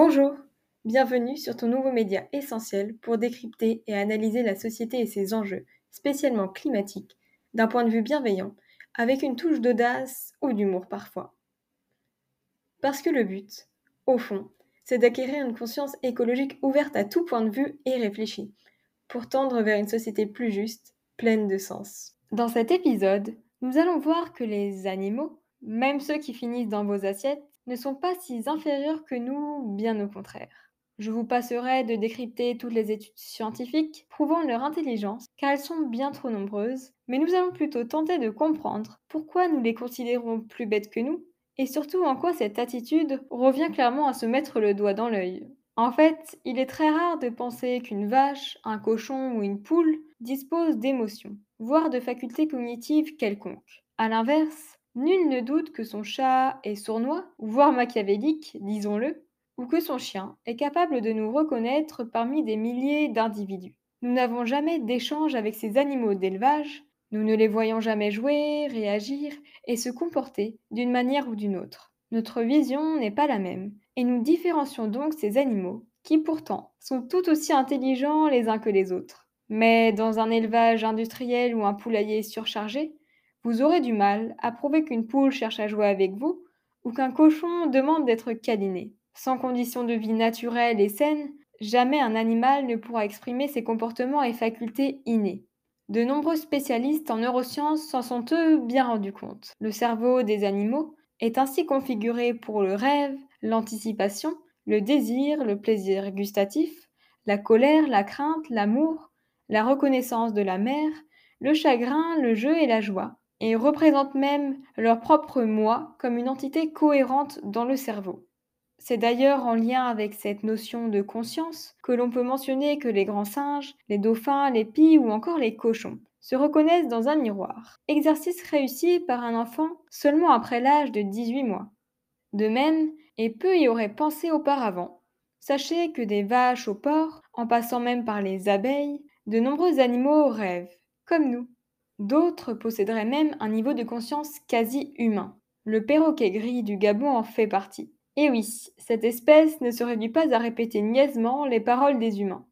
Bonjour, bienvenue sur ton nouveau média essentiel pour décrypter et analyser la société et ses enjeux, spécialement climatiques, d'un point de vue bienveillant, avec une touche d'audace ou d'humour parfois. Parce que le but, au fond, c'est d'acquérir une conscience écologique ouverte à tout point de vue et réfléchie, pour tendre vers une société plus juste, pleine de sens. Dans cet épisode, nous allons voir que les animaux, même ceux qui finissent dans vos assiettes, ne sont pas si inférieurs que nous, bien au contraire. Je vous passerai de décrypter toutes les études scientifiques prouvant leur intelligence, car elles sont bien trop nombreuses, mais nous allons plutôt tenter de comprendre pourquoi nous les considérons plus bêtes que nous, et surtout en quoi cette attitude revient clairement à se mettre le doigt dans l'œil. En fait, il est très rare de penser qu'une vache, un cochon ou une poule disposent d'émotions, voire de facultés cognitives quelconques. A l'inverse, Nul ne doute que son chat est sournois, voire machiavélique, disons-le, ou que son chien est capable de nous reconnaître parmi des milliers d'individus. Nous n'avons jamais d'échange avec ces animaux d'élevage, nous ne les voyons jamais jouer, réagir et se comporter d'une manière ou d'une autre. Notre vision n'est pas la même, et nous différencions donc ces animaux, qui pourtant sont tout aussi intelligents les uns que les autres. Mais dans un élevage industriel ou un poulailler surchargé, vous aurez du mal à prouver qu'une poule cherche à jouer avec vous ou qu'un cochon demande d'être câliné. Sans conditions de vie naturelles et saines, jamais un animal ne pourra exprimer ses comportements et facultés innés. De nombreux spécialistes en neurosciences s'en sont eux bien rendus compte. Le cerveau des animaux est ainsi configuré pour le rêve, l'anticipation, le désir, le plaisir gustatif, la colère, la crainte, l'amour, la reconnaissance de la mère, le chagrin, le jeu et la joie et représentent même leur propre moi comme une entité cohérente dans le cerveau. C'est d'ailleurs en lien avec cette notion de conscience que l'on peut mentionner que les grands singes, les dauphins, les pies ou encore les cochons se reconnaissent dans un miroir, exercice réussi par un enfant seulement après l'âge de 18 mois. De même, et peu y auraient pensé auparavant, sachez que des vaches au porc, en passant même par les abeilles, de nombreux animaux rêvent, comme nous. D'autres posséderaient même un niveau de conscience quasi humain. Le perroquet gris du Gabon en fait partie. Et oui, cette espèce ne se réduit pas à répéter niaisement les paroles des humains.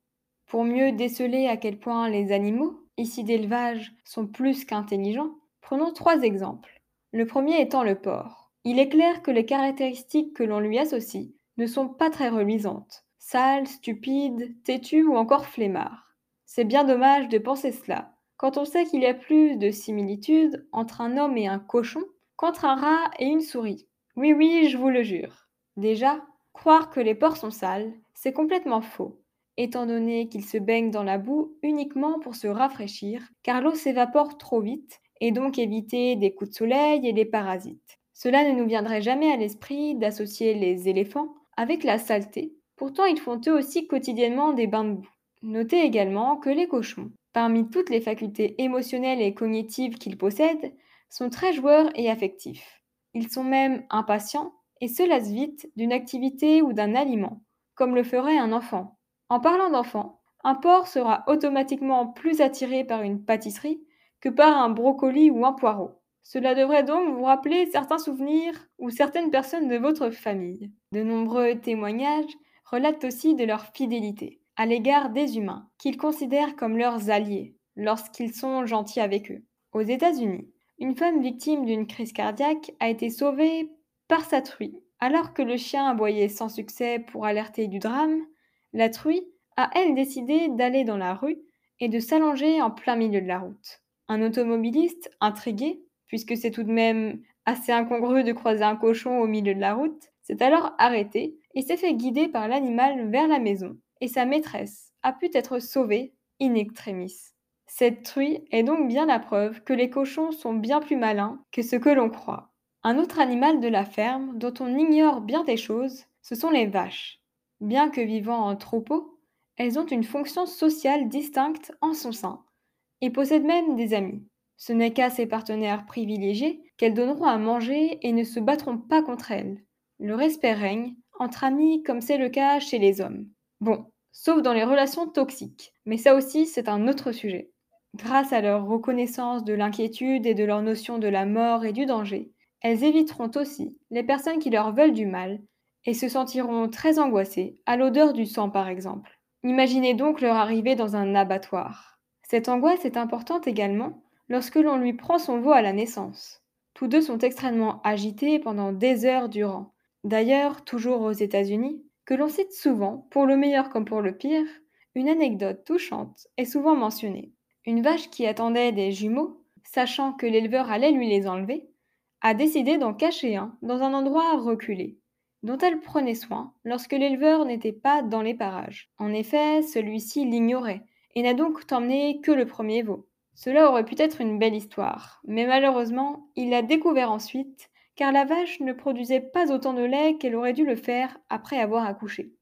Pour mieux déceler à quel point les animaux, ici d'élevage, sont plus qu'intelligents, prenons trois exemples. Le premier étant le porc. Il est clair que les caractéristiques que l'on lui associe ne sont pas très reluisantes. Sale, stupide, têtu ou encore flemmard. C'est bien dommage de penser cela, quand on sait qu'il y a plus de similitudes entre un homme et un cochon qu'entre un rat et une souris. Oui, oui, je vous le jure. Déjà, croire que les porcs sont sales, c'est complètement faux, étant donné qu'ils se baignent dans la boue uniquement pour se rafraîchir, car l'eau s'évapore trop vite, et donc éviter des coups de soleil et des parasites. Cela ne nous viendrait jamais à l'esprit d'associer les éléphants avec la saleté, pourtant ils font eux aussi quotidiennement des bains de boue. Notez également que les cochons parmi toutes les facultés émotionnelles et cognitives qu'ils possèdent, sont très joueurs et affectifs. Ils sont même impatients et se lassent vite d'une activité ou d'un aliment, comme le ferait un enfant. En parlant d'enfant, un porc sera automatiquement plus attiré par une pâtisserie que par un brocoli ou un poireau. Cela devrait donc vous rappeler certains souvenirs ou certaines personnes de votre famille. De nombreux témoignages relatent aussi de leur fidélité à l'égard des humains, qu'ils considèrent comme leurs alliés, lorsqu'ils sont gentils avec eux. Aux États-Unis, une femme victime d'une crise cardiaque a été sauvée par sa truie. Alors que le chien aboyait sans succès pour alerter du drame, la truie a elle décidé d'aller dans la rue et de s'allonger en plein milieu de la route. Un automobiliste, intrigué, puisque c'est tout de même assez incongru de croiser un cochon au milieu de la route, s'est alors arrêté et s'est fait guider par l'animal vers la maison et sa maîtresse a pu être sauvée in extremis. Cette truie est donc bien la preuve que les cochons sont bien plus malins que ce que l'on croit. Un autre animal de la ferme dont on ignore bien des choses, ce sont les vaches. Bien que vivant en troupeau, elles ont une fonction sociale distincte en son sein et possèdent même des amis. Ce n'est qu'à ses partenaires privilégiés qu'elles donneront à manger et ne se battront pas contre elles. Le respect règne entre amis comme c'est le cas chez les hommes. Bon, sauf dans les relations toxiques, mais ça aussi c'est un autre sujet. Grâce à leur reconnaissance de l'inquiétude et de leur notion de la mort et du danger, elles éviteront aussi les personnes qui leur veulent du mal et se sentiront très angoissés à l'odeur du sang par exemple. Imaginez donc leur arrivée dans un abattoir. Cette angoisse est importante également lorsque l'on lui prend son veau à la naissance. Tous deux sont extrêmement agités pendant des heures durant. D'ailleurs, toujours aux États-Unis, que l'on cite souvent, pour le meilleur comme pour le pire, une anecdote touchante est souvent mentionnée. Une vache qui attendait des jumeaux, sachant que l'éleveur allait lui les enlever, a décidé d'en cacher un dans un endroit reculé, dont elle prenait soin lorsque l'éleveur n'était pas dans les parages. En effet, celui-ci l'ignorait et n'a donc emmené que le premier veau. Cela aurait pu être une belle histoire, mais malheureusement, il l'a découvert ensuite, car la vache ne produisait pas autant de lait qu'elle aurait dû le faire après avoir accouché.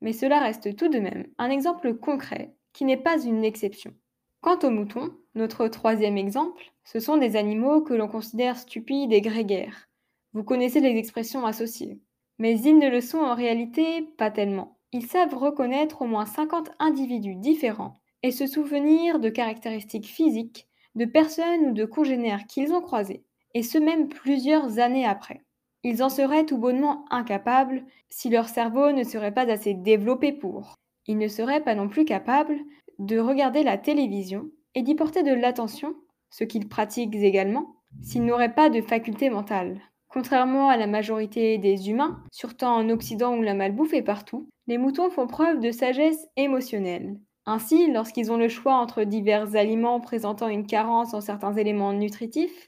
Mais cela reste tout de même un exemple concret qui n'est pas une exception. Quant aux moutons, notre troisième exemple, ce sont des animaux que l'on considère stupides et grégaires. Vous connaissez les expressions associées. Mais ils ne le sont en réalité pas tellement. Ils savent reconnaître au moins 50 individus différents et se souvenir de caractéristiques physiques de personnes ou de congénères qu'ils ont croisés, et ce même plusieurs années après. Ils en seraient tout bonnement incapables si leur cerveau ne serait pas assez développé pour. Ils ne seraient pas non plus capables de regarder la télévision et d'y porter de l'attention, ce qu'ils pratiquent également, s'ils n'auraient pas de faculté mentale. Contrairement à la majorité des humains, surtout en Occident où la malbouffe est partout, les moutons font preuve de sagesse émotionnelle. Ainsi, lorsqu'ils ont le choix entre divers aliments présentant une carence en certains éléments nutritifs,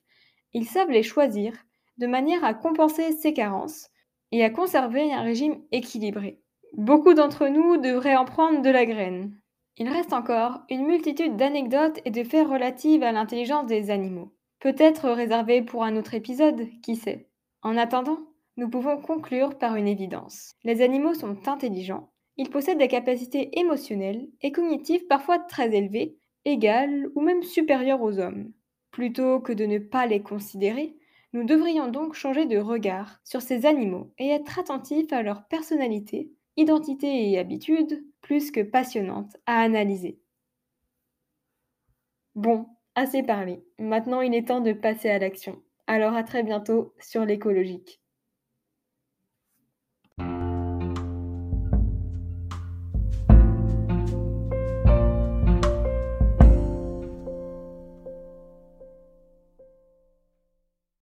ils savent les choisir de manière à compenser ces carences et à conserver un régime équilibré. Beaucoup d'entre nous devraient en prendre de la graine. Il reste encore une multitude d'anecdotes et de faits relatifs à l'intelligence des animaux. Peut-être réservés pour un autre épisode, qui sait. En attendant, nous pouvons conclure par une évidence. Les animaux sont intelligents ils possèdent des capacités émotionnelles et cognitives parfois très élevées, égales ou même supérieures aux hommes. Plutôt que de ne pas les considérer, nous devrions donc changer de regard sur ces animaux et être attentifs à leur personnalité, identité et habitudes, plus que passionnantes à analyser. Bon, assez parlé. Maintenant il est temps de passer à l'action. Alors à très bientôt sur l'écologique.